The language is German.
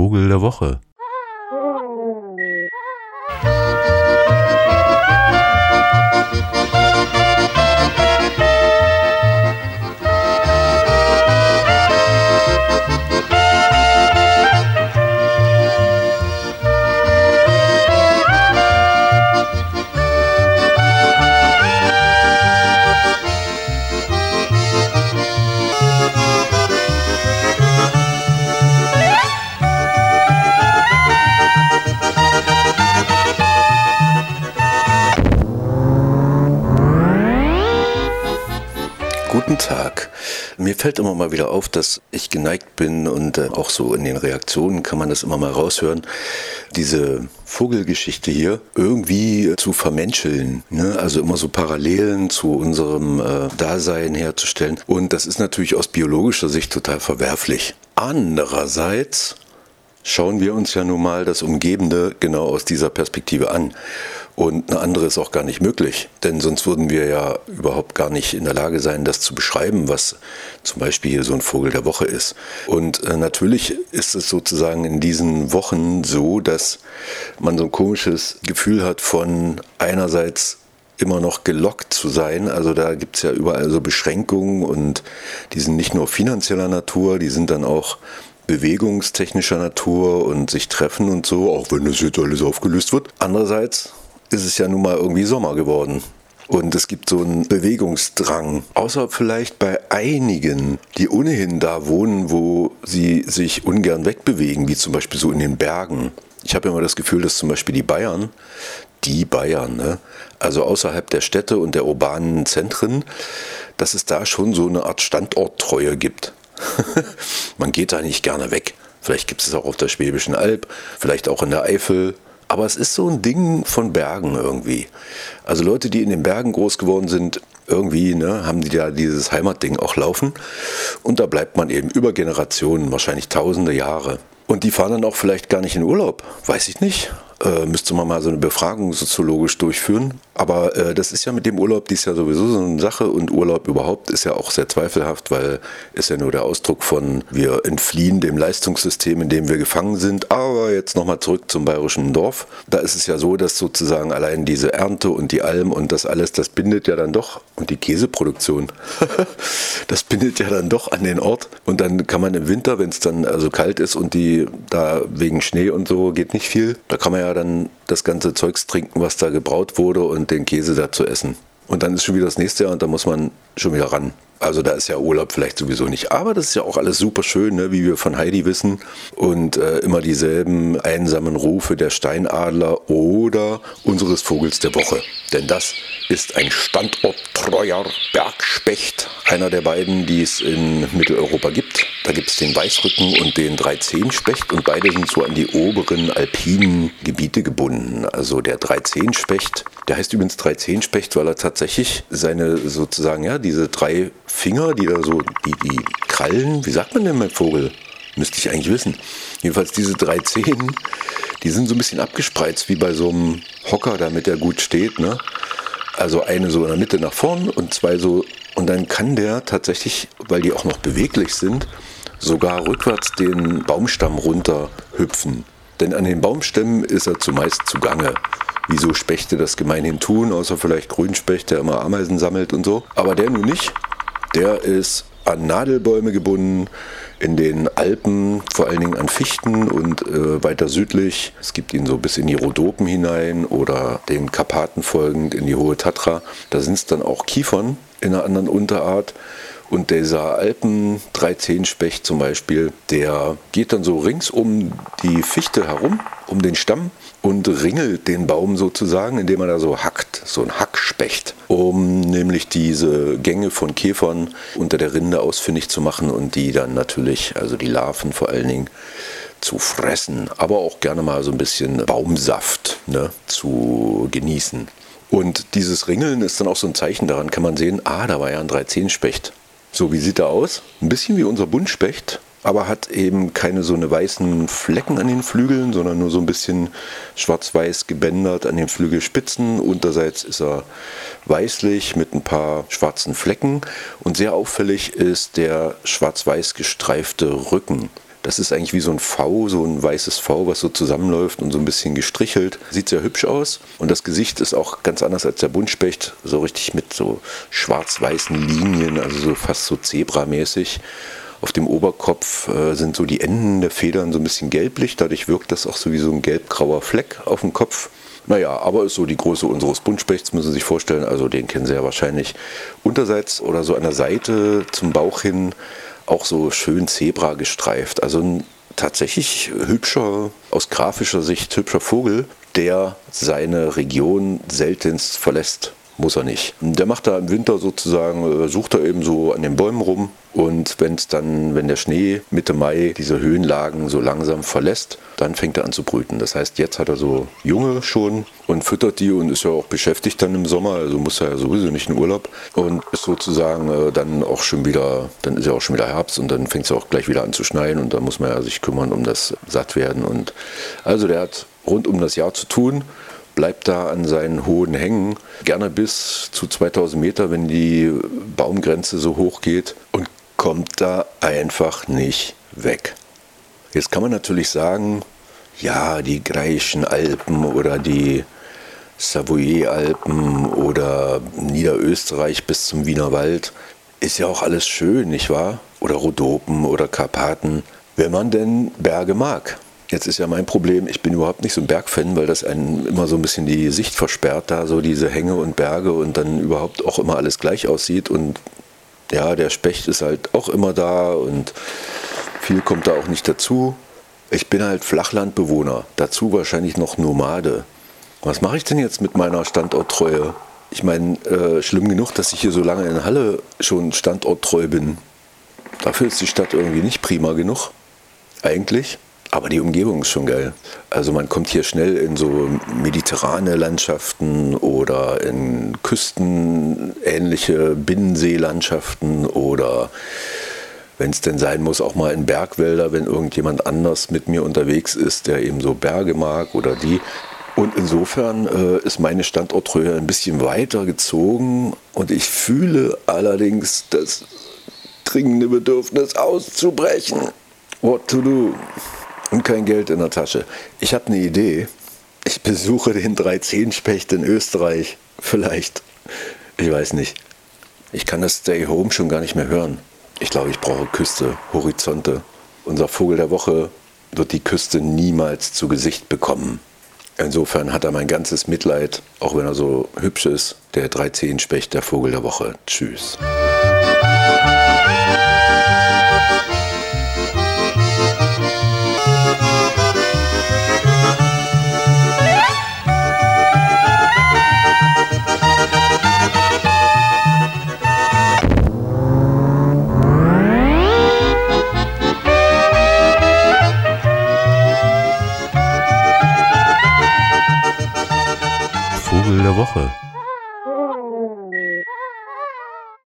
Vogel der Woche. Guten Tag. Mir fällt immer mal wieder auf, dass ich geneigt bin und äh, auch so in den Reaktionen kann man das immer mal raushören, diese Vogelgeschichte hier irgendwie zu vermenscheln. Ne? Also immer so Parallelen zu unserem äh, Dasein herzustellen. Und das ist natürlich aus biologischer Sicht total verwerflich. Andererseits schauen wir uns ja nun mal das Umgebende genau aus dieser Perspektive an. Und eine andere ist auch gar nicht möglich, denn sonst würden wir ja überhaupt gar nicht in der Lage sein, das zu beschreiben, was zum Beispiel hier so ein Vogel der Woche ist. Und äh, natürlich ist es sozusagen in diesen Wochen so, dass man so ein komisches Gefühl hat von einerseits immer noch gelockt zu sein. Also da gibt es ja überall so Beschränkungen und die sind nicht nur finanzieller Natur, die sind dann auch bewegungstechnischer Natur und sich treffen und so, auch wenn das jetzt alles aufgelöst wird. Andererseits ist es ja nun mal irgendwie Sommer geworden. Und es gibt so einen Bewegungsdrang. Außer vielleicht bei einigen, die ohnehin da wohnen, wo sie sich ungern wegbewegen, wie zum Beispiel so in den Bergen. Ich habe immer das Gefühl, dass zum Beispiel die Bayern, die Bayern, ne? also außerhalb der Städte und der urbanen Zentren, dass es da schon so eine Art Standorttreue gibt. Man geht da nicht gerne weg. Vielleicht gibt es auch auf der Schwäbischen Alb, vielleicht auch in der Eifel. Aber es ist so ein Ding von Bergen irgendwie. Also Leute, die in den Bergen groß geworden sind, irgendwie ne, haben die da dieses Heimatding auch laufen. Und da bleibt man eben über Generationen, wahrscheinlich tausende Jahre. Und die fahren dann auch vielleicht gar nicht in Urlaub, weiß ich nicht. Äh, müsste man mal so eine Befragung soziologisch durchführen. Aber äh, das ist ja mit dem Urlaub dies Jahr sowieso so eine Sache und Urlaub überhaupt ist ja auch sehr zweifelhaft, weil ist ja nur der Ausdruck von wir entfliehen dem Leistungssystem, in dem wir gefangen sind. Aber jetzt nochmal zurück zum bayerischen Dorf. Da ist es ja so, dass sozusagen allein diese Ernte und die Alm und das alles, das bindet ja dann doch und die Käseproduktion, das bindet ja dann doch an den Ort. Und dann kann man im Winter, wenn es dann also kalt ist und die da wegen Schnee und so geht nicht viel, da kann man ja dann das ganze Zeugs trinken, was da gebraut wurde und den Käse dazu essen. Und dann ist schon wieder das nächste Jahr und da muss man schon wieder ran. Also da ist ja Urlaub vielleicht sowieso nicht. Aber das ist ja auch alles super schön, ne, wie wir von Heidi wissen. Und äh, immer dieselben einsamen Rufe der Steinadler oder unseres Vogels der Woche. Denn das ist ein standorttreuer Bergspecht, einer der beiden, die es in Mitteleuropa gibt. Da gibt es den Weißrücken und den Dreizehnspecht und beide sind so an die oberen alpinen Gebiete gebunden. Also der Dreizehnspecht, der heißt übrigens Dreizehnspecht, weil er tatsächlich seine sozusagen, ja, diese drei Finger, die da so, die, die Krallen, wie sagt man denn mit Vogel? Müsste ich eigentlich wissen. Jedenfalls diese drei Zehen, die sind so ein bisschen abgespreizt, wie bei so einem Hocker, damit er gut steht. Ne? Also eine so in der Mitte nach vorn und zwei so. Und dann kann der tatsächlich, weil die auch noch beweglich sind, sogar rückwärts den Baumstamm runterhüpfen. Denn an den Baumstämmen ist er zumeist zugange. Wieso Spechte das gemeinhin tun, außer vielleicht Grünspecht, der immer Ameisen sammelt und so. Aber der nun nicht. Der ist an Nadelbäume gebunden, in den Alpen, vor allen Dingen an Fichten und äh, weiter südlich. Es gibt ihn so bis in die Rhodopen hinein oder den Karpaten folgend in die Hohe Tatra. Da sind es dann auch Kiefern in einer anderen Unterart. Und dieser alpen 13 specht zum Beispiel, der geht dann so rings um die Fichte herum, um den Stamm und ringelt den Baum sozusagen, indem er da so hackt, so ein Hackspecht, um nämlich diese Gänge von Käfern unter der Rinde ausfindig zu machen und die dann natürlich, also die Larven vor allen Dingen, zu fressen, aber auch gerne mal so ein bisschen Baumsaft ne, zu genießen. Und dieses Ringeln ist dann auch so ein Zeichen, daran kann man sehen, ah, da war ja ein 13-Specht. So, wie sieht er aus? Ein bisschen wie unser Buntspecht, aber hat eben keine so eine weißen Flecken an den Flügeln, sondern nur so ein bisschen schwarz-weiß gebändert an den Flügelspitzen. Unterseits ist er weißlich mit ein paar schwarzen Flecken und sehr auffällig ist der schwarz-weiß gestreifte Rücken. Das ist eigentlich wie so ein V, so ein weißes V, was so zusammenläuft und so ein bisschen gestrichelt. Sieht sehr hübsch aus. Und das Gesicht ist auch ganz anders als der Buntspecht. So richtig mit so schwarz-weißen Linien, also so fast so zebramäßig. Auf dem Oberkopf äh, sind so die Enden der Federn so ein bisschen gelblich. Dadurch wirkt das auch so wie so ein gelb-grauer Fleck auf dem Kopf. Naja, aber ist so die Größe unseres Buntspechts, müssen Sie sich vorstellen. Also den kennen Sie ja wahrscheinlich. Unterseits oder so an der Seite zum Bauch hin auch so schön Zebra gestreift. Also ein tatsächlich hübscher, aus grafischer Sicht hübscher Vogel, der seine Region seltenst verlässt muss er nicht. Der macht da im Winter sozusagen, äh, sucht er eben so an den Bäumen rum. Und wenn es dann, wenn der Schnee Mitte Mai diese Höhenlagen so langsam verlässt, dann fängt er an zu brüten. Das heißt, jetzt hat er so Junge schon und füttert die und ist ja auch beschäftigt dann im Sommer, also muss er ja sowieso nicht in Urlaub. Und ist sozusagen äh, dann auch schon wieder, dann ist ja auch schon wieder Herbst und dann fängt es auch gleich wieder an zu schneien und da muss man ja sich kümmern um das Sattwerden. Und also der hat rund um das Jahr zu tun bleibt da an seinen hohen Hängen, gerne bis zu 2000 Meter, wenn die Baumgrenze so hoch geht und kommt da einfach nicht weg. Jetzt kann man natürlich sagen, ja, die Greischen Alpen oder die Savoyer-Alpen oder Niederösterreich bis zum Wiener Wald ist ja auch alles schön, nicht wahr? Oder Rhodopen oder Karpaten, wenn man denn Berge mag. Jetzt ist ja mein Problem, ich bin überhaupt nicht so ein Bergfan, weil das einen immer so ein bisschen die Sicht versperrt, da so diese Hänge und Berge und dann überhaupt auch immer alles gleich aussieht. Und ja, der Specht ist halt auch immer da und viel kommt da auch nicht dazu. Ich bin halt Flachlandbewohner, dazu wahrscheinlich noch Nomade. Was mache ich denn jetzt mit meiner Standorttreue? Ich meine, äh, schlimm genug, dass ich hier so lange in Halle schon standorttreu bin. Dafür ist die Stadt irgendwie nicht prima genug. Eigentlich. Aber die Umgebung ist schon geil. Also man kommt hier schnell in so mediterrane Landschaften oder in küstenähnliche Binnenseelandschaften oder wenn es denn sein muss, auch mal in Bergwälder, wenn irgendjemand anders mit mir unterwegs ist, der eben so Berge mag oder die. Und insofern äh, ist meine Standorttreue ein bisschen weiter gezogen und ich fühle allerdings das dringende Bedürfnis auszubrechen. What to do? Und kein Geld in der Tasche. Ich habe eine Idee. Ich besuche den 13-Specht in Österreich. Vielleicht. Ich weiß nicht. Ich kann das Stay Home schon gar nicht mehr hören. Ich glaube, ich brauche Küste, Horizonte. Unser Vogel der Woche wird die Küste niemals zu Gesicht bekommen. Insofern hat er mein ganzes Mitleid, auch wenn er so hübsch ist. Der 13-Specht, der Vogel der Woche. Tschüss.